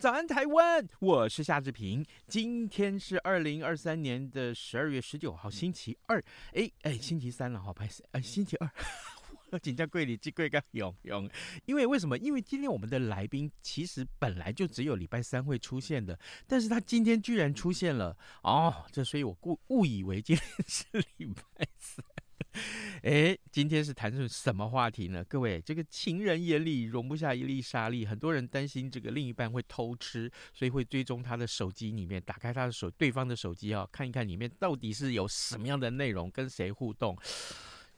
早安台湾，我是夏志平。今天是二零二三年的十二月十九号，星期二。哎哎，星期三了，好，不好意思，哎，星期二。紧张柜里记柜个勇勇，因为为什么？因为今天我们的来宾其实本来就只有礼拜三会出现的，但是他今天居然出现了哦，这所以我误误以为今天是礼拜三。哎，今天是谈论什么话题呢？各位，这个情人眼里容不下一粒沙粒，很多人担心这个另一半会偷吃，所以会追踪他的手机里面，打开他的手对方的手机啊，看一看里面到底是有什么样的内容，跟谁互动。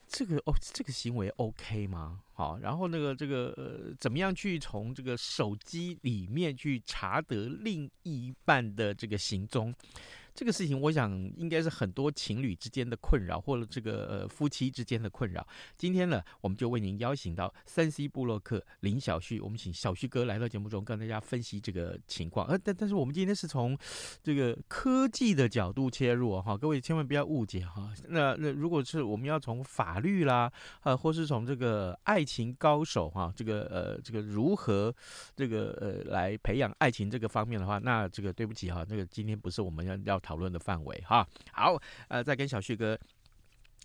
这个哦，这个行为 OK 吗？好，然后那个这个呃，怎么样去从这个手机里面去查得另一半的这个行踪？这个事情，我想应该是很多情侣之间的困扰，或者这个呃夫妻之间的困扰。今天呢，我们就为您邀请到三 C 部落客林小旭，我们请小旭哥来到节目中跟大家分析这个情况。呃，但但是我们今天是从这个科技的角度切入哈，各位千万不要误解哈。那那如果是我们要从法律啦，呃，或是从这个爱情高手哈，这个呃这个如何这个呃来培养爱情这个方面的话，那这个对不起哈，那个今天不是我们要要。讨论的范围哈，好，呃，在跟小旭哥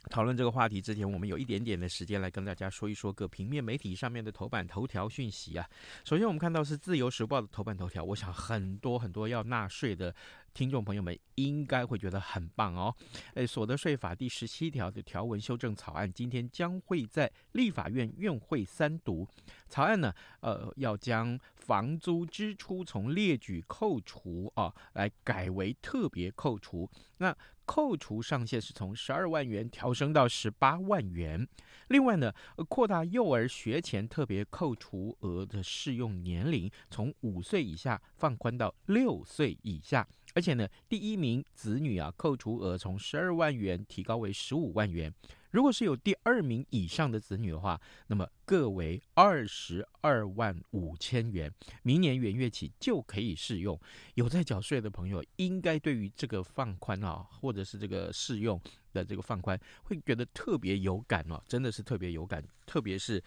讨论这个话题之前，我们有一点点的时间来跟大家说一说各平面媒体上面的头版头条讯息啊。首先，我们看到是自由时报的头版头条，我想很多很多要纳税的。听众朋友们应该会觉得很棒哦，诶，所得税法第十七条的条文修正草案今天将会在立法院院会三读。草案呢，呃，要将房租支出从列举扣除啊，来改为特别扣除。那扣除上限是从十二万元调升到十八万元。另外呢，扩大幼儿学前特别扣除额的适用年龄，从五岁以下放宽到六岁以下。而且呢，第一名子女啊，扣除额从十二万元提高为十五万元。如果是有第二名以上的子女的话，那么各为二十二万五千元。明年元月起就可以适用。有在缴税的朋友，应该对于这个放宽啊，或者是这个适用的这个放宽，会觉得特别有感哦，真的是特别有感，特别是。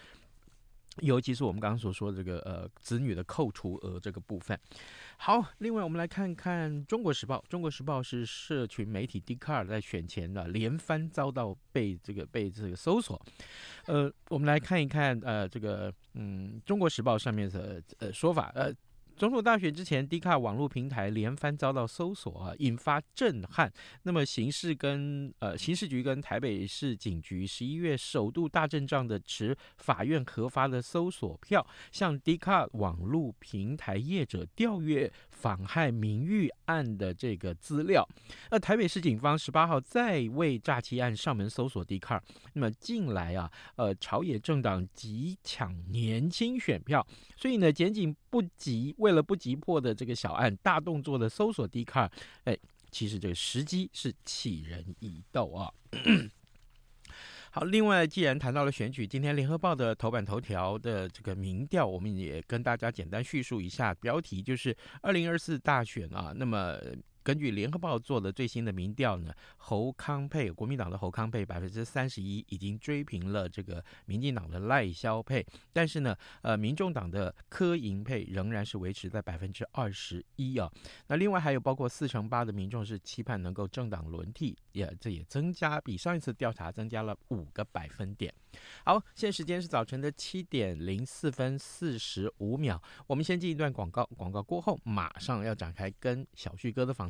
尤其是我们刚刚所说的这个呃子女的扣除额这个部分。好，另外我们来看看《中国时报》。《中国时报》是社群媒体迪卡尔在选前的连番遭到被这个被这个搜索。呃，我们来看一看呃这个嗯《中国时报》上面的呃说法呃。总统大选之前，Dica 网络平台连番遭到搜索啊，引发震撼。那么刑事跟呃刑事局跟台北市警局十一月首度大阵仗的持法院核发的搜索票，向 Dica 网络平台业者调阅妨害名誉案的这个资料。那台北市警方十八号再为诈欺案上门搜索 Dica。那么近来啊，呃朝野政党急抢年轻选票，所以呢，检警不急为为了不急迫的这个小案，大动作的搜索 d c a r 哎，其实这个时机是启人以斗啊。好，另外既然谈到了选举，今天联合报的头版头条的这个民调，我们也跟大家简单叙述一下，标题就是二零二四大选啊，那么。根据联合报做的最新的民调呢，侯康沛，国民党的侯康沛百分之三十一已经追平了这个民进党的赖萧配，但是呢，呃，民众党的柯银配仍然是维持在百分之二十一啊。那另外还有包括四成八的民众是期盼能够政党轮替，也这也增加比上一次调查增加了五个百分点。好，现在时间是早晨的七点零四分四十五秒，我们先进一段广告，广告过后马上要展开跟小旭哥的访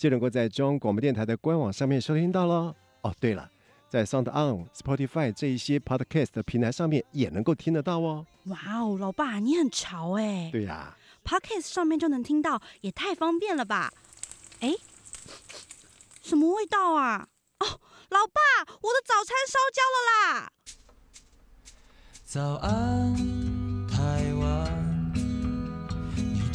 就能够在中央广播电台的官网上面收听到喽。哦，对了，在 Sound On、Spotify 这一些 Podcast 的平台上面也能够听得到哦。哇哦，老爸你很潮哎。对呀，Podcast 上面就能听到，也太方便了吧？哎，什么味道啊？哦，老爸，我的早餐烧焦了啦！早安。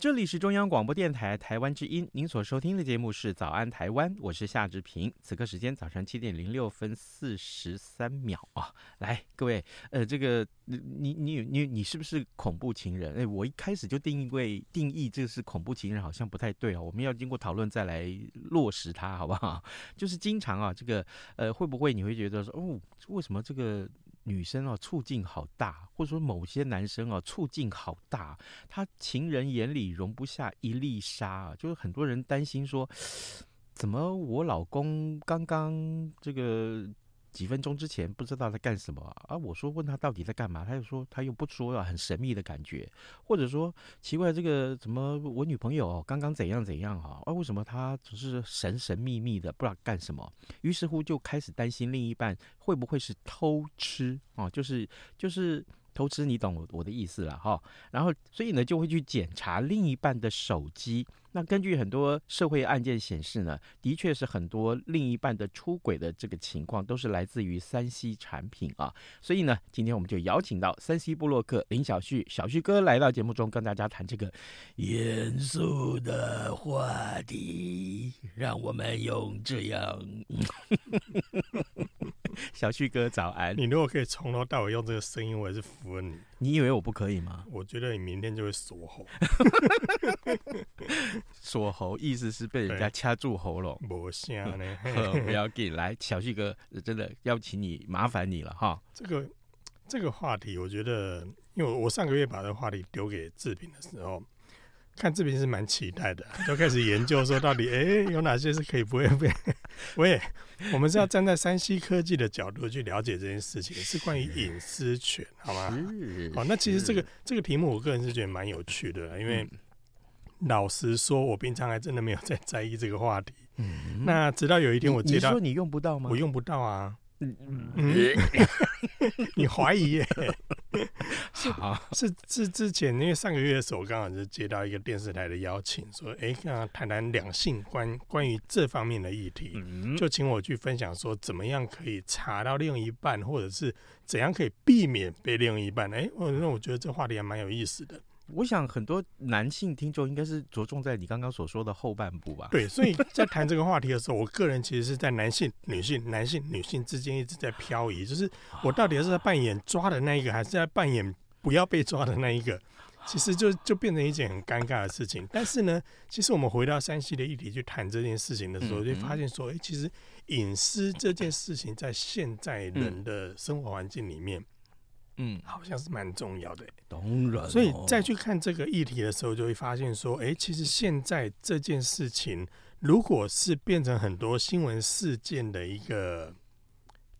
这里是中央广播电台台湾之音，您所收听的节目是《早安台湾》，我是夏志平。此刻时间早上七点零六分四十三秒啊！来，各位，呃，这个你你你你是不是恐怖情人？哎，我一开始就定义为定义这是恐怖情人，好像不太对哦。我们要经过讨论再来落实它，好不好？就是经常啊，这个呃，会不会你会觉得说，哦，为什么这个？女生哦，处境好大，或者说某些男生哦，处境好大，他情人眼里容不下一粒沙啊，就是很多人担心说，怎么我老公刚刚这个。几分钟之前不知道在干什么啊？我说问他到底在干嘛，他又说他又不说啊，很神秘的感觉，或者说奇怪这个怎么我女朋友刚刚怎样怎样哈？啊为什么她总是神神秘秘的不知道干什么？于是乎就开始担心另一半会不会是偷吃啊？就是就是。偷吃，你懂我我的意思了哈。然后，所以呢，就会去检查另一半的手机。那根据很多社会案件显示呢，的确是很多另一半的出轨的这个情况，都是来自于三 C 产品啊。所以呢，今天我们就邀请到三 C 部落客林小旭，小旭哥来到节目中，跟大家谈这个严肃的话题。让我们用这样。小旭哥早安！你如果可以从头到尾用这个声音，我也是服了你。你以为我不可以吗？我觉得你明天就会锁喉。锁喉意思是被人家掐住喉咙。没声呢，不要紧，来，小旭哥，真的要请你，麻烦你了哈。这个这个话题，我觉得，因为我上个月把这个话题丢给志平的时候。看这边是蛮期待的，就开始研究说到底，哎、欸，有哪些是可以不会被？我也，我们是要站在山西科技的角度去了解这件事情，是关于隐私权，好吗？好，那其实这个这个题目，我个人是觉得蛮有趣的，因为老实说，我平常还真的没有在在意这个话题。那直到有一天我接到，你说你用不到吗？我用不到啊。嗯嗯，你怀疑耶？是 是是，之前因为上个月的时候，我刚好就接到一个电视台的邀请，说，哎，刚谈谈两性关关于这方面的议题，就请我去分享说，怎么样可以查到另一半，或者是怎样可以避免被另一半。哎，我那我觉得这话题还蛮有意思的。我想很多男性听众应该是着重在你刚刚所说的后半部吧？对，所以 在谈这个话题的时候，我个人其实是在男性、女性、男性、女性之间一直在漂移，就是我到底是在扮演抓的那一个，还是在扮演不要被抓的那一个？其实就就变成一件很尴尬的事情。但是呢，其实我们回到山西的议题去谈这件事情的时候，就发现说，哎，其实隐私这件事情在现在人的生活环境里面。嗯，好像是蛮重要的，当然、哦。所以再去看这个议题的时候，就会发现说，哎、欸，其实现在这件事情，如果是变成很多新闻事件的一个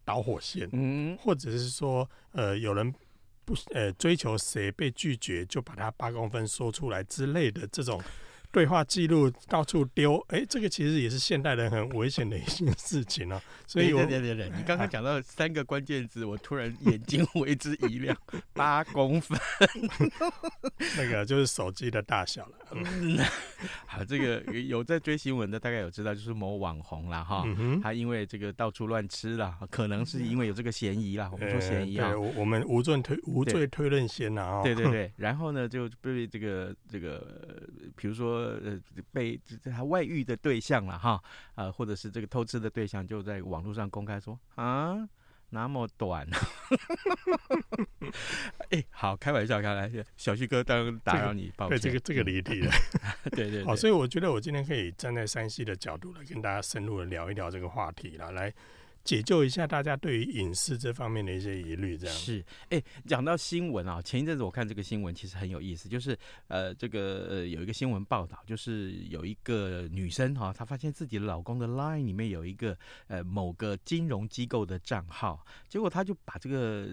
导火线，嗯，或者是说，呃，有人不呃追求谁被拒绝，就把他八公分说出来之类的这种对话记录到处丢，哎、欸，这个其实也是现代人很危险的一件事情啊。所以我，对对对对，你刚刚讲到三个关键字，我突然眼睛为之一亮，八公分，那个就是手机的大小了。嗯，好，这个有在追新闻的大概有知道，就是某网红了哈，他因为这个到处乱吃了，可能是因为有这个嫌疑啦。我们说嫌疑啊，对，我们无罪推无罪推论先啊。对对对，然后呢就被这个这个，比如说呃被他外遇的对象了哈，啊或者是这个偷吃的对象，就在网络上公开说啊。那么短，哎、欸，好，开玩笑，开玩笑，小旭哥当打扰你，抱歉，对这个这个离题了，对，对对，好，所以我觉得我今天可以站在山西的角度来跟大家深入的聊一聊这个话题了，来。解救一下大家对于隐私这方面的一些疑虑，这样是。哎、讲到新闻啊，前一阵子我看这个新闻其实很有意思，就是呃，这个呃有一个新闻报道，就是有一个女生哈、她发现自己老公的 Line 里面有一个呃某个金融机构的账号，结果她就把这个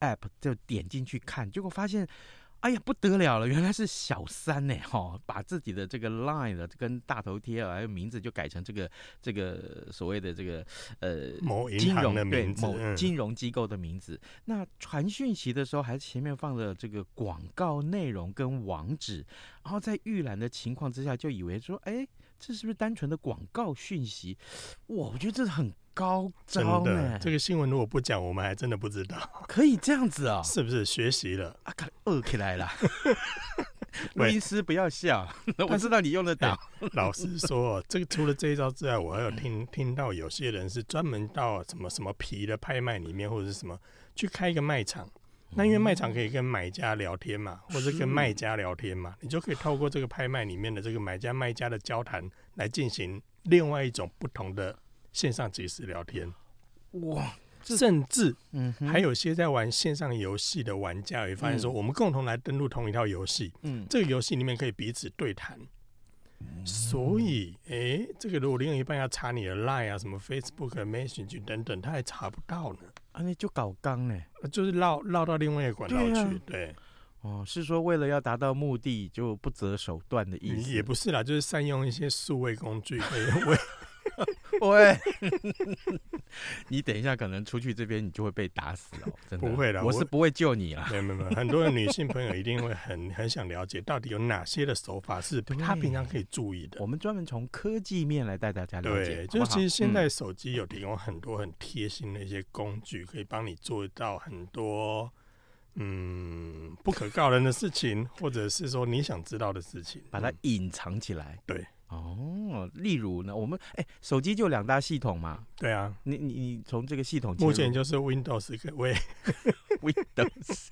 App 就点进去看，结果发现。哎呀，不得了了！原来是小三呢，哈，把自己的这个 line 的跟大头贴啊，还有名字就改成这个这个所谓的这个呃某银行的名字，对，某金融机构的名字。嗯、那传讯息的时候，还前面放了这个广告内容跟网址，然后在预览的情况之下，就以为说，哎，这是不是单纯的广告讯息？哇，我觉得这是很。高招呢！这个新闻如果不讲，我们还真的不知道。可以这样子啊、哦？是不是学习了？啊，饿起来了。录音师不要笑，我知道你用得到。老实说，这个除了这一招之外，我还有听听到有些人是专门到什么什么皮的拍卖里面，或者是什么去开一个卖场。那因为卖场可以跟买家聊天嘛，或者跟卖家聊天嘛，你就可以透过这个拍卖里面的这个买家卖家的交谈来进行另外一种不同的。线上即时聊天，哇！甚至嗯还有些在玩线上游戏的玩家也发现说，我们共同来登录同一套游戏，嗯，这个游戏里面可以彼此对谈，嗯，所以，哎，欸，这个如果另一半要查你的 Line 啊，什么 Facebook、Message 等等，他还查不到呢。啊，那就搞刚呢，就是绕绕到另外一个管道去，对，啊，对。哦，是说为了要达到目的就不择手段的意思？也不是啦，就是善用一些数位工具可以为。喂，你等一下，可能出去这边你就会被打死哦！真的不会的，我是不会救你啦。没有没有，很多的女性朋友一定会很很想了解，到底有哪些的手法是 她平常可以注意的。我们专门从科技面来带大家了解。对，就是其实现在手机有提供很多很贴心的一些工具，可以帮你做到很多嗯不可告人的事情，或者是说你想知道的事情，把它隐藏起来。对。哦，例如呢，我们哎，手机就两大系统嘛。对啊，你你你从这个系统，目前就是 Windows 跟 Windows，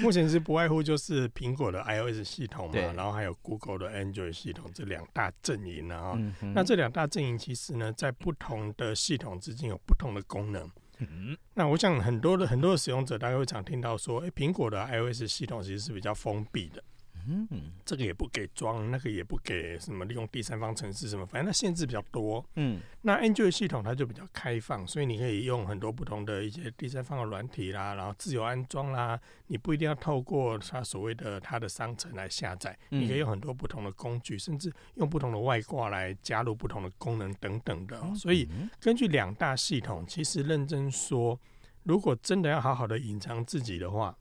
目前是不外乎就是苹果的 iOS 系统嘛，然后还有 Google 的 Android 系统这两大阵营啊。嗯、那这两大阵营其实呢，在不同的系统之间有不同的功能。嗯，那我想很多的很多的使用者大概会常听到说，哎，苹果的 iOS 系统其实是比较封闭的。嗯，这个也不给装，那个也不给什么利用第三方程式什么，反正它限制比较多。嗯，那 Android 系统它就比较开放，所以你可以用很多不同的一些第三方的软体啦，然后自由安装啦，你不一定要透过它所谓的它的商城来下载，你可以用很多不同的工具，甚至用不同的外挂来加入不同的功能等等的。所以根据两大系统，其实认真说，如果真的要好好的隐藏自己的话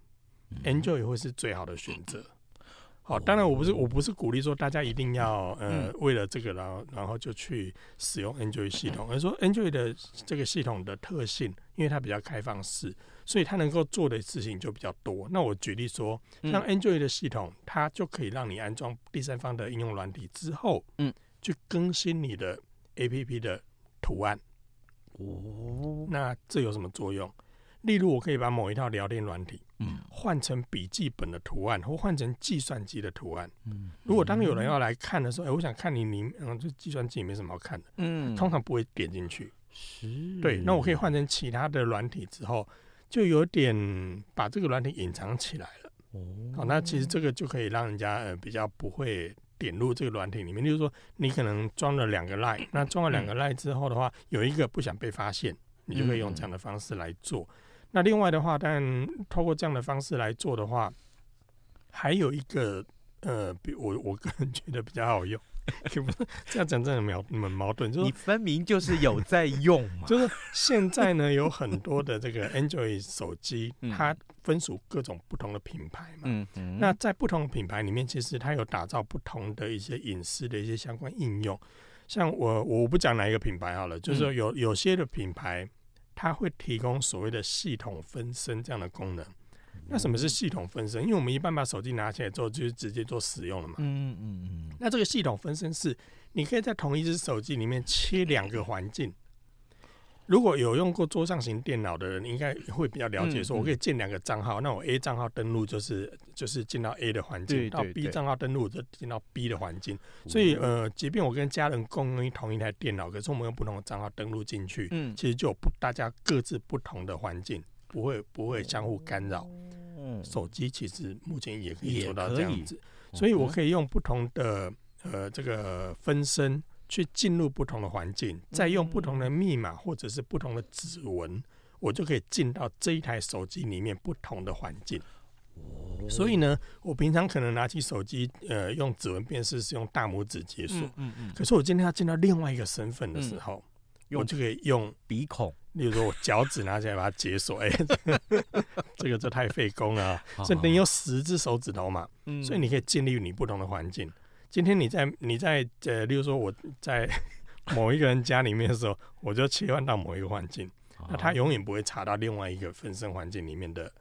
，Android 会是最好的选择。哦，当然我不是我不是鼓励说大家一定要呃为了这个然后然后就去使用 Android 系统，而是说 Android 的这个系统的特性，因为它比较开放式，所以它能够做的事情就比较多。那我举例说，像 Android 的系统，它就可以让你安装第三方的应用软体之后，嗯，去更新你的 APP 的图案。哦，那这有什么作用？例如，我可以把某一套聊天软体，嗯，换成笔记本的图案，或换成计算机的图案。嗯，如果当有人要来看的时候，哎、欸，我想看你你，嗯，这计算机也没什么好看的，嗯，通常不会点进去。是，对，那我可以换成其他的软体之后，就有点把这个软体隐藏起来了。哦，好，那其实这个就可以让人家呃比较不会点入这个软体里面。就是说，你可能装了两个 Line，那装了两个 Line 之后的话，有一个不想被发现，你就可以用这样的方式来做。那另外的话，但透过这样的方式来做的话，还有一个呃，比我我个人觉得比较好用。也不是这样讲，真的矛很矛盾。就是你分明就是有在用嘛。就是现在呢，有很多的这个 Android 手机，它分属各种不同的品牌嘛。嗯嗯。那在不同的品牌里面，其实它有打造不同的一些隐私的一些相关应用。像我我不讲哪一个品牌好了，就是说有有些的品牌，它会提供所谓的系统分身这样的功能。那什么是系统分身？因为我们一般把手机拿起来之后，就是直接做使用了嘛。嗯嗯嗯。那这个系统分身是，你可以在同一只手机里面切两个环境。如果有用过桌上型电脑的人，应该会比较了解。说我可以建两个账号，那我 A 账号登录就是就是进到 A 的环境，到 B 账号登录就进到 B 的环境。所以呃，即便我跟家人共用同一台电脑，可是我们用不同的账号登录进去，嗯，其实就有不大家各自不同的环境，不会不会相互干扰。手机其实目前也可以做到这样子，所以我可以用不同的呃这个分身去进入不同的环境，再用不同的密码或者是不同的指纹，我就可以进到这一台手机里面不同的环境。所以呢，我平常可能拿起手机，呃，用指纹辨识是用大拇指解锁，嗯嗯，可是我今天要进到另外一个身份的时候，我就可以用鼻孔。例如说，我脚趾拿起来把它解锁，哎、欸，这个这太费工了，啊。所以等于有十只手指头嘛，嗯，所以你可以建立你不同的环境。今天你在你在呃，例如说我在 某一个人家里面的时候，我就切换到某一个环境，那他永远不会查到另外一个分身环境里面的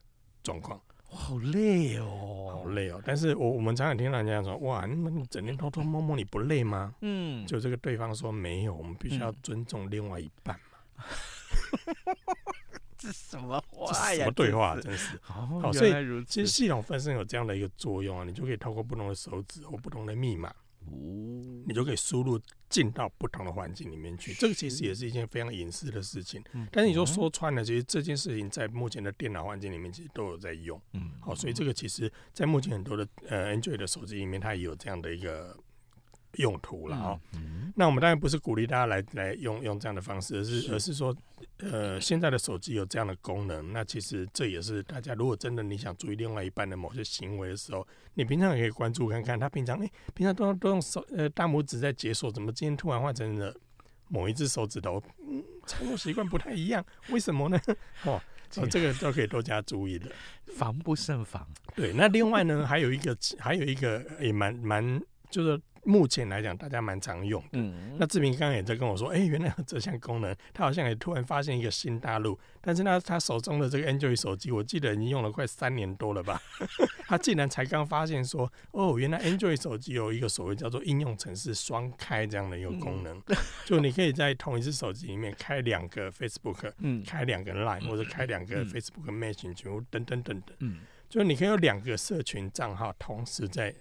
状况。好累哦，好累哦。但是我我们常常听到人家说，哇，你们整天偷偷摸摸，你不累吗？嗯，就这个对方说没有，我们必须要尊重另外一半嘛。嗯 这什么话呀？什么对话？真是好，所以其实系统分身有这样的一个作用啊，你就可以透过不同的手指或不同的密码，哦你就可以输入进到不同的环境里面去。这个其实也是一件非常隐私的事情。但是你说说穿了，其实这件事情在目前的电脑环境里面其实都有在用。嗯，好，所以这个其实在目前很多的呃 Android 的手机里面，它也有这样的一个。用途了啊，那我们当然不是鼓励大家来来用用这样的方式，而是而是说，呃，现在的手机有这样的功能，那其实这也是大家如果真的你想注意另外一半的某些行为的时候，你平常也可以关注看看，他平常哎、欸，平常都都用手呃大拇指在解锁，怎么今天突然换成了某一只手指头？嗯，操作习惯不太一样，为什么呢？哦，这个都可以多加注意的，防不胜防。对，那另外呢，还有一个还有一个也蛮蛮就是。目前来讲，大家蛮常用的。嗯，那志明刚刚也在跟我说，哎、欸，原来有这项功能，他好像也突然发现一个新大陆。但是呢，他手中的这个 Android 手机，我记得已经用了快三年多了吧？他竟然才刚发现说，哦，原来 Android 手机有一个所谓叫做应用程式双开这样的一个功能，嗯、就你可以在同一只手机里面开两个 Facebook，嗯，开两个 Line，或者开两个 Facebook Messenger 等等等等，嗯，就你可以有两个社群账号同时在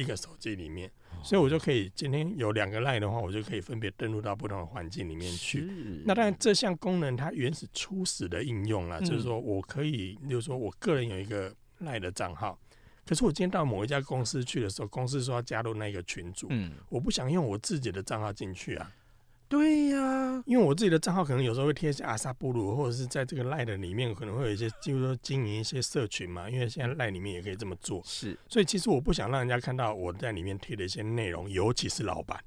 一个手机里面。所以，我就可以今天有两个 line 的话，我就可以分别登录到不同的环境里面去。那当然，这项功能它原始初始的应用啊，就是说我可以，就是说我个人有一个 line 的账号，可是我今天到某一家公司去的时候，公司说要加入那个群组，我不想用我自己的账号进去啊。对呀、啊，因为我自己的账号可能有时候会贴一些阿萨布鲁，或者是在这个赖的里面可能会有一些，就是说经营一些社群嘛。因为现在赖里面也可以这么做，是。所以其实我不想让人家看到我在里面贴的一些内容，尤其是老板。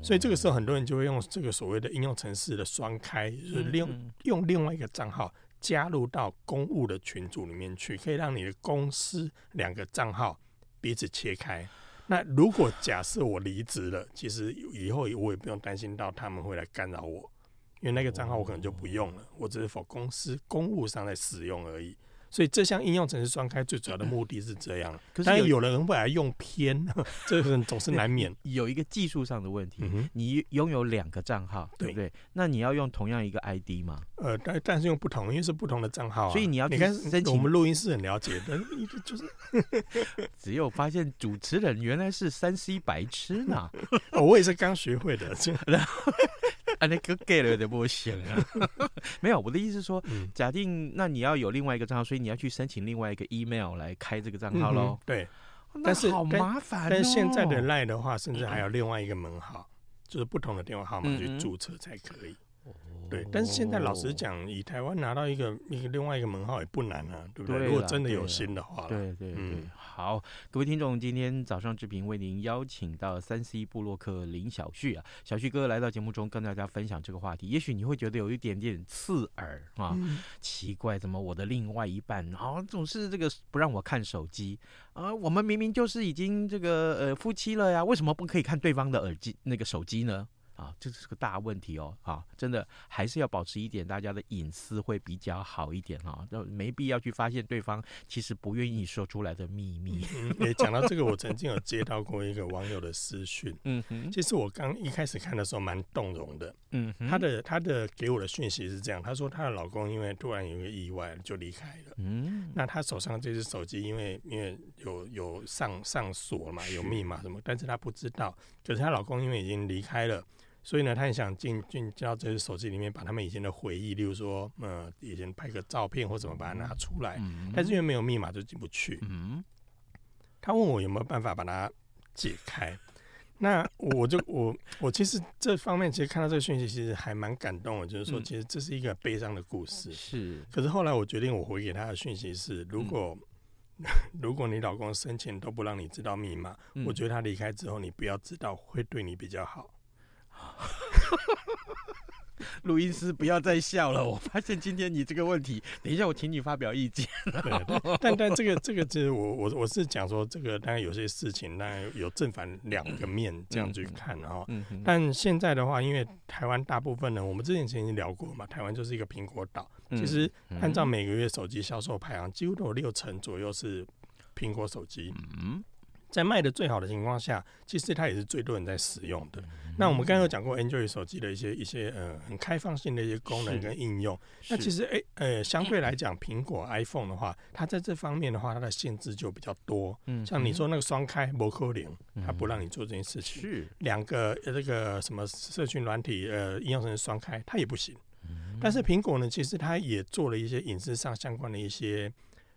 所以这个时候很多人就会用这个所谓的应用程式的双开，就是另用另外一个账号加入到公务的群组里面去，可以让你的公司两个账号彼此切开。那如果假设我离职了，其实以后我也不用担心到他们会来干扰我，因为那个账号我可能就不用了，我只是否公司公务上在使用而已。所以这项应用程式双开最主要的目的是这样，可是有人会来用偏，这个总是难免。有一个技术上的问题，你拥有两个账号，对不对？那你要用同样一个 ID 吗？呃，但但是用不同，因为是不同的账号，所以你要你看，我们录音室很了解的，就是只有发现主持人原来是三 C 白痴呢，我也是刚学会的。啊，那个 get 了就不行啊！没有，我的意思是说，假定那你要有另外一个账号，所以你要去申请另外一个 email 来开这个账号喽。对，但是好麻烦。但现在的 LINE 的话，甚至还有另外一个门号，就是不同的电话号码去注册才可以。对，但是现在老实讲，以台湾拿到一个一个另外一个门号也不难啊，对不对？对如果真的有心的话，对对对，嗯，好，各位听众，今天早上志平为您邀请到三 C 部落客林小旭啊，小旭哥来到节目中跟大家分享这个话题，也许你会觉得有一点点刺耳啊，嗯、奇怪，怎么我的另外一半啊总是这个不让我看手机啊？我们明明就是已经这个呃夫妻了呀，为什么不可以看对方的耳机那个手机呢？啊，这是个大问题哦！啊，真的还是要保持一点大家的隐私会比较好一点哈，就没必要去发现对方其实不愿意说出来的秘密。嗯，诶，讲到这个，我曾经有接到过一个网友的私讯，嗯哼，其实我刚一开始看的时候蛮动容的，嗯哼，他的她的给我的讯息是这样，她说她的老公因为突然有一个意外就离开了，嗯，那她手上这只手机因为因为有有上上锁嘛，有密码什么，但是她不知道，可是她老公因为已经离开了。所以呢，他很想进进到这个手机里面，把他们以前的回忆，例如说，呃，以前拍个照片或怎么把它拿出来，嗯、但是因为没有密码就进不去。嗯，他问我有没有办法把它解开，那我就 我我其实这方面其实看到这个讯息，其实还蛮感动的，就是说，其实这是一个悲伤的故事。是、嗯，可是后来我决定，我回给他的讯息是，如果、嗯、如果你老公生前都不让你知道密码，嗯、我觉得他离开之后，你不要知道，会对你比较好。录音师不要再笑了，我发现今天你这个问题，等一下我请你发表意见。对，但但这个这个就是我我我是讲说这个当然有些事情当然有正反两个面这样去看哈。嗯嗯。但现在的话，因为台湾大部分呢，我们之前曾经聊过嘛，台湾就是一个苹果岛。其实按照每个月手机销售排行，几乎都有六成左右是苹果手机。嗯。在卖的最好的情况下，其实它也是最多人在使用的。嗯、那我们刚刚有讲过 Android 手机的一些一些呃很开放性的一些功能跟应用。那其实诶、欸、呃相对来讲，苹果 iPhone 的话，它在这方面的话，它的限制就比较多。嗯，像你说那个双开不可能，它不让你做这件事情。是两个呃这个什么社群软体呃应用程式双开，它也不行。嗯、但是苹果呢，其实它也做了一些隐私上相关的一些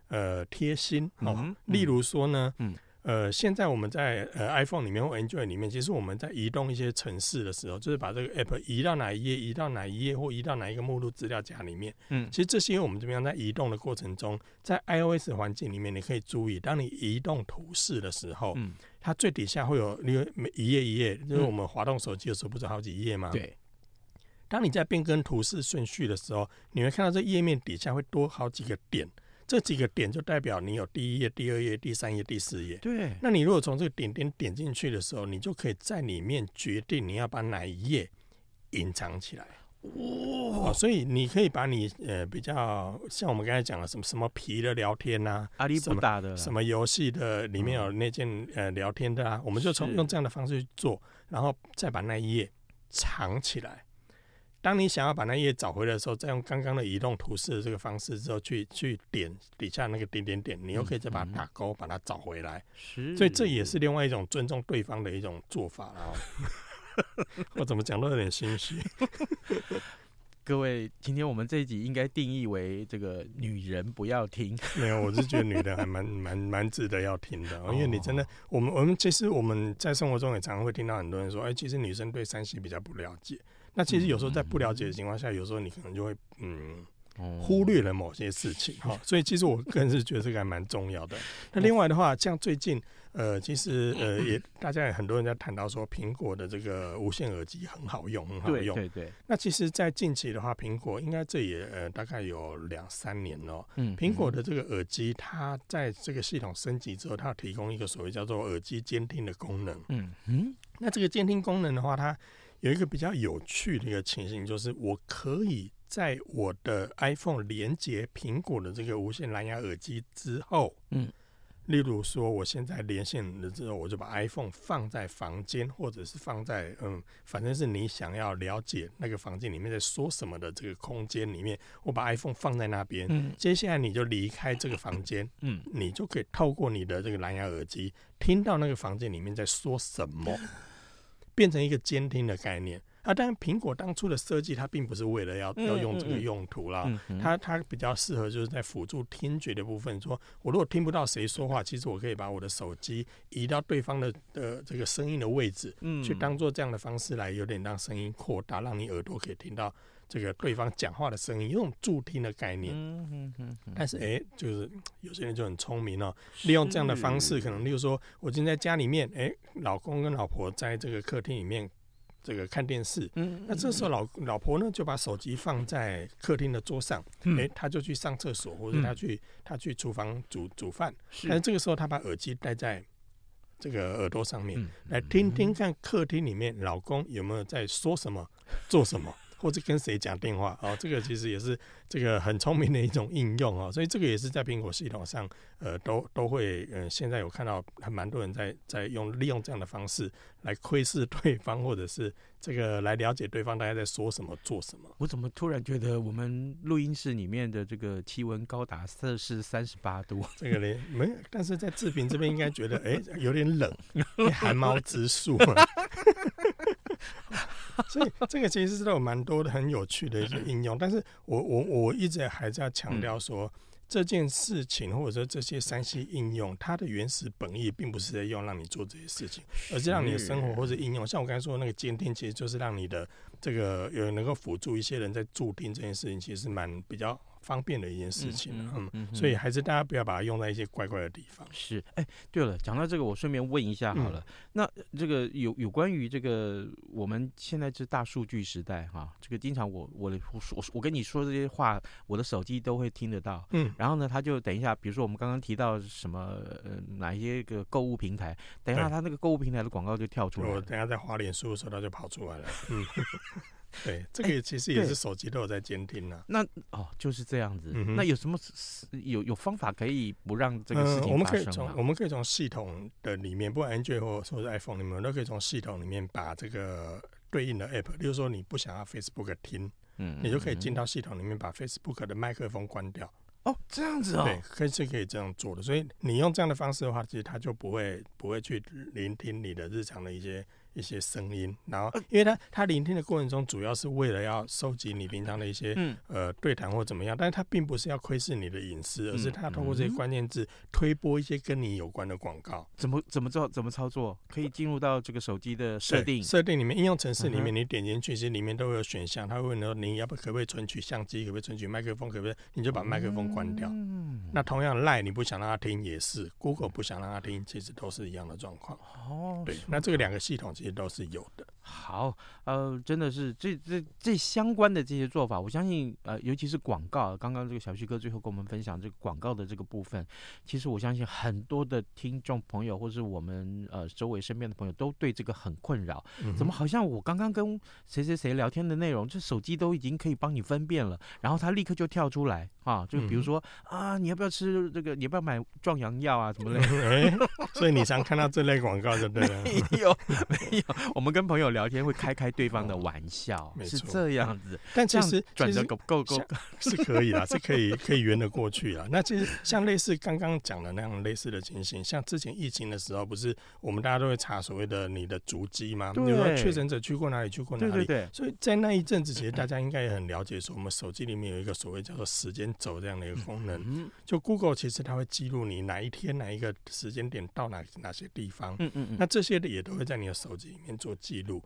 呃贴心哦，嗯、例如说呢，嗯。呃，现在我们在呃 iPhone 里面或 Android 里面，其实我们在移动一些城市的时候，就是把这个 App 移到哪一页，移到哪一页，或移到哪一个目录资料夹里面。嗯，其实这些我们这边在移动的过程中，在 iOS 环境里面，你可以注意，当你移动图示的时候，嗯，它最底下会有因为每一页一页，就是我们滑动手机的时候，不是好几页吗？对。当你在变更图示顺序的时候，你会看到这页面底下会多好几个点。这几个点就代表你有第一页、第二页、第三页、第四页。对。那你如果从这个点点点进去的时候，你就可以在里面决定你要把哪一页隐藏起来。哇、哦！所以你可以把你呃比较像我们刚才讲的什么什么皮的聊天呐、啊，阿里不打的什么游戏的里面有那件、嗯、呃聊天的啊，我们就从用这样的方式去做，然后再把那一页藏起来。当你想要把那页找回来的时候，再用刚刚的移动图示的这个方式之后，去去点底下那个点点点，你又可以再把它打勾，把它找回来。是，所以这也是另外一种尊重对方的一种做法了。我怎么讲都有点心虚。各位，今天我们这一集应该定义为这个女人不要听。没有，我是觉得女人还蛮蛮蛮值得要听的，因为你真的，我们我们其实我们在生活中也常常会听到很多人说，哎，其实女生对山西比较不了解。那其实有时候在不了解的情况下，有时候你可能就会嗯忽略了某些事情哈，所以其实我个人是觉得这个还蛮重要的。那另外的话，像最近呃，其实呃也大家也很多人在谈到说，苹果的这个无线耳机很好用，很好用。对对对。那其实，在近期的话，苹果应该这也呃大概有两三年了。嗯。苹果的这个耳机，它在这个系统升级之后，它提供一个所谓叫做耳机监听的功能。嗯嗯。那这个监听功能的话，它有一个比较有趣的一个情形，就是我可以在我的 iPhone 连接苹果的这个无线蓝牙耳机之后，嗯，例如说我现在连线了之后，我就把 iPhone 放在房间，或者是放在嗯，反正是你想要了解那个房间里面在说什么的这个空间里面，我把 iPhone 放在那边，嗯，接下来你就离开这个房间，嗯，你就可以透过你的这个蓝牙耳机听到那个房间里面在说什么。变成一个监听的概念啊！当然，苹果当初的设计，它并不是为了要要用这个用途啦。它它比较适合就是在辅助听觉的部分。说我如果听不到谁说话，其实我可以把我的手机移到对方的的这个声音的位置，嗯、去当做这样的方式来有点让声音扩大，让你耳朵可以听到这个对方讲话的声音，有种助听的概念。嗯嗯嗯嗯。但是哎、欸，就是有些人就很聪明哦，利用这样的方式，可能例如说，我今天在家里面，哎、欸，老公跟老婆在这个客厅里面。这个看电视，嗯，那这时候老老婆呢就把手机放在客厅的桌上，嗯，哎，他就去上厕所，或者他去他去厨房煮煮饭，但是这个时候他把耳机戴在这个耳朵上面，来听听看客厅里面老公有没有在说什么，做什么。或者跟谁讲电话哦，这个其实也是这个很聪明的一种应用哦，所以这个也是在苹果系统上，呃，都都会，呃，现在有看到还蛮多人在在用利用这样的方式来窥视对方，或者是这个来了解对方大家在说什么、做什么。我怎么突然觉得我们录音室里面的这个气温高达摄氏三十八度？这个呢，没，但是在志平这边应该觉得哎、欸、有点冷，寒毛直竖。所以这个其实是都有蛮多的很有趣的一些应用，但是我我我一直还是要强调说，这件事情或者说这些三 C 应用，它的原始本意并不是在用让你做这些事情，而是让你的生活或者应用，像我刚才说的那个监听，其实就是让你的这个有能够辅助一些人在助听这件事情，其实蛮比较。方便的一件事情，嗯，嗯，嗯，所以还是大家不要把它用在一些怪怪的地方。是，哎、欸，对了，讲到这个，我顺便问一下好了，嗯、那这个有有关于这个我们现在是大数据时代哈，这个经常我我我我跟你说这些话，我的手机都会听得到，嗯，然后呢，他就等一下，比如说我们刚刚提到什么呃哪一些个购物平台，等一下他那个购物平台的广告就跳出来，我等一下在滑脸书的时候，他就跑出来了，嗯。对，这个也其实也是手机都有在监听呢、啊。那哦，就是这样子。嗯、那有什么有有方法可以不让这个事情发生我们可以从我们可以从系统的里面，不管 Android 或或是 iPhone 里面，都可以从系统里面把这个对应的 App，例如说你不想要 Facebook 听，嗯，你就可以进到系统里面把 Facebook 的麦克风关掉。哦，这样子哦，对，可以是可以这样做的。所以你用这样的方式的话，其实它就不会不会去聆听你的日常的一些。一些声音，然后，因为他他聆听的过程中，主要是为了要收集你平常的一些、嗯、呃对谈或怎么样，但是他并不是要窥视你的隐私，而是他通过这些关键字推播一些跟你有关的广告。怎么怎么做？怎么操作？可以进入到这个手机的设定设定里面，应用程式里面，你点进去，其实里面都会有选项，他会问说你要不可不可以存取相机，可不可以存取麦克风，可不可以？你就把麦克风关掉。嗯、那同样赖你不想让他听也是，Google 不想让他听，其实都是一样的状况。哦，对，那这个两个系统其实都是有的。好，呃，真的是这这这相关的这些做法，我相信，呃，尤其是广告，刚刚这个小旭哥最后跟我们分享这个广告的这个部分，其实我相信很多的听众朋友，或是我们呃周围身边的朋友，都对这个很困扰。嗯、怎么好像我刚刚跟谁谁谁聊天的内容，这手机都已经可以帮你分辨了，然后他立刻就跳出来啊，就比如说、嗯、啊，你要不要吃这个？你要不要买壮阳药啊？什么类的？哎，所以你常看到这类广告就对了。没有，没有，我们跟朋友。聊天会开开对方的玩笑，哦、是这样子。但其实转的够够够是可以啦，是可以 可以圆得过去啦。那其实像类似刚刚讲的那样类似的情形，像之前疫情的时候，不是我们大家都会查所谓的你的足迹吗？比如说确诊者去过哪里，去过哪里。对对对。所以在那一阵子，其实大家应该也很了解，说我们手机里面有一个所谓叫做时间轴这样的一个功能。嗯就 Google 其实它会记录你哪一天哪一个时间点到哪哪些地方。嗯嗯嗯。那这些的也都会在你的手机里面做记录。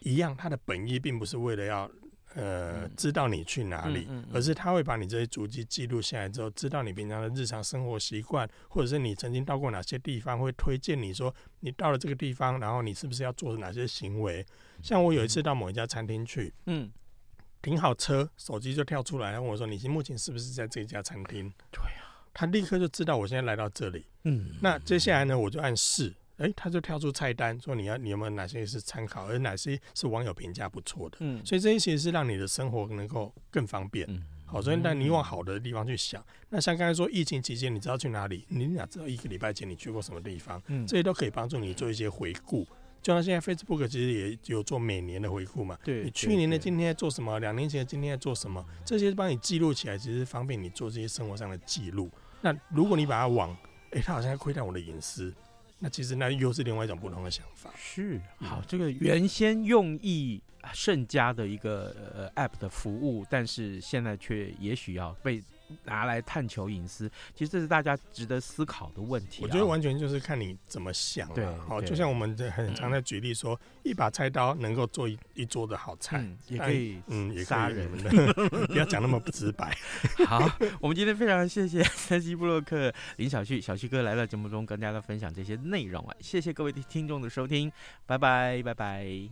一样，它的本意并不是为了要呃知道你去哪里，嗯嗯嗯、而是他会把你这些足迹记录下来之后，知道你平常的日常生活习惯，或者是你曾经到过哪些地方，会推荐你说你到了这个地方，然后你是不是要做哪些行为？像我有一次到某一家餐厅去，嗯，停好车，手机就跳出来，问我说：“你目前是不是在这家餐厅？”对啊，他立刻就知道我现在来到这里。嗯，那接下来呢，我就按试。哎、欸，他就跳出菜单，说你要你有没有哪些是参考，而哪些是网友评价不错的。嗯，所以这些其实是让你的生活能够更方便。嗯，好，所以但你往好的地方去想。那像刚才说疫情期间，你知道去哪里？你哪知道一个礼拜前你去过什么地方？嗯，这些都可以帮助你做一些回顾。就像现在 Facebook 其实也有做每年的回顾嘛。对，你去年的今天在做什么？两年前的今天在做什么？这些帮你记录起来，其实方便你做这些生活上的记录。那如果你把它往，哎、欸，他好像在窥探我的隐私。那其实那又是另外一种不同的想法。是，好，这个原先用意甚佳的一个呃 App 的服务，但是现在却也许要被拿来探求隐私？其实这是大家值得思考的问题、啊。我觉得完全就是看你怎么想了。对，好，就像我们很常在举例说，嗯、一把菜刀能够做一一桌的好菜，嗯、也可以，嗯，也杀人的。不要讲那么不直白。好，我们今天非常谢谢山西布洛克林小旭，小旭哥来到节目中跟大家分享这些内容啊！谢谢各位听众的收听，拜拜，拜拜。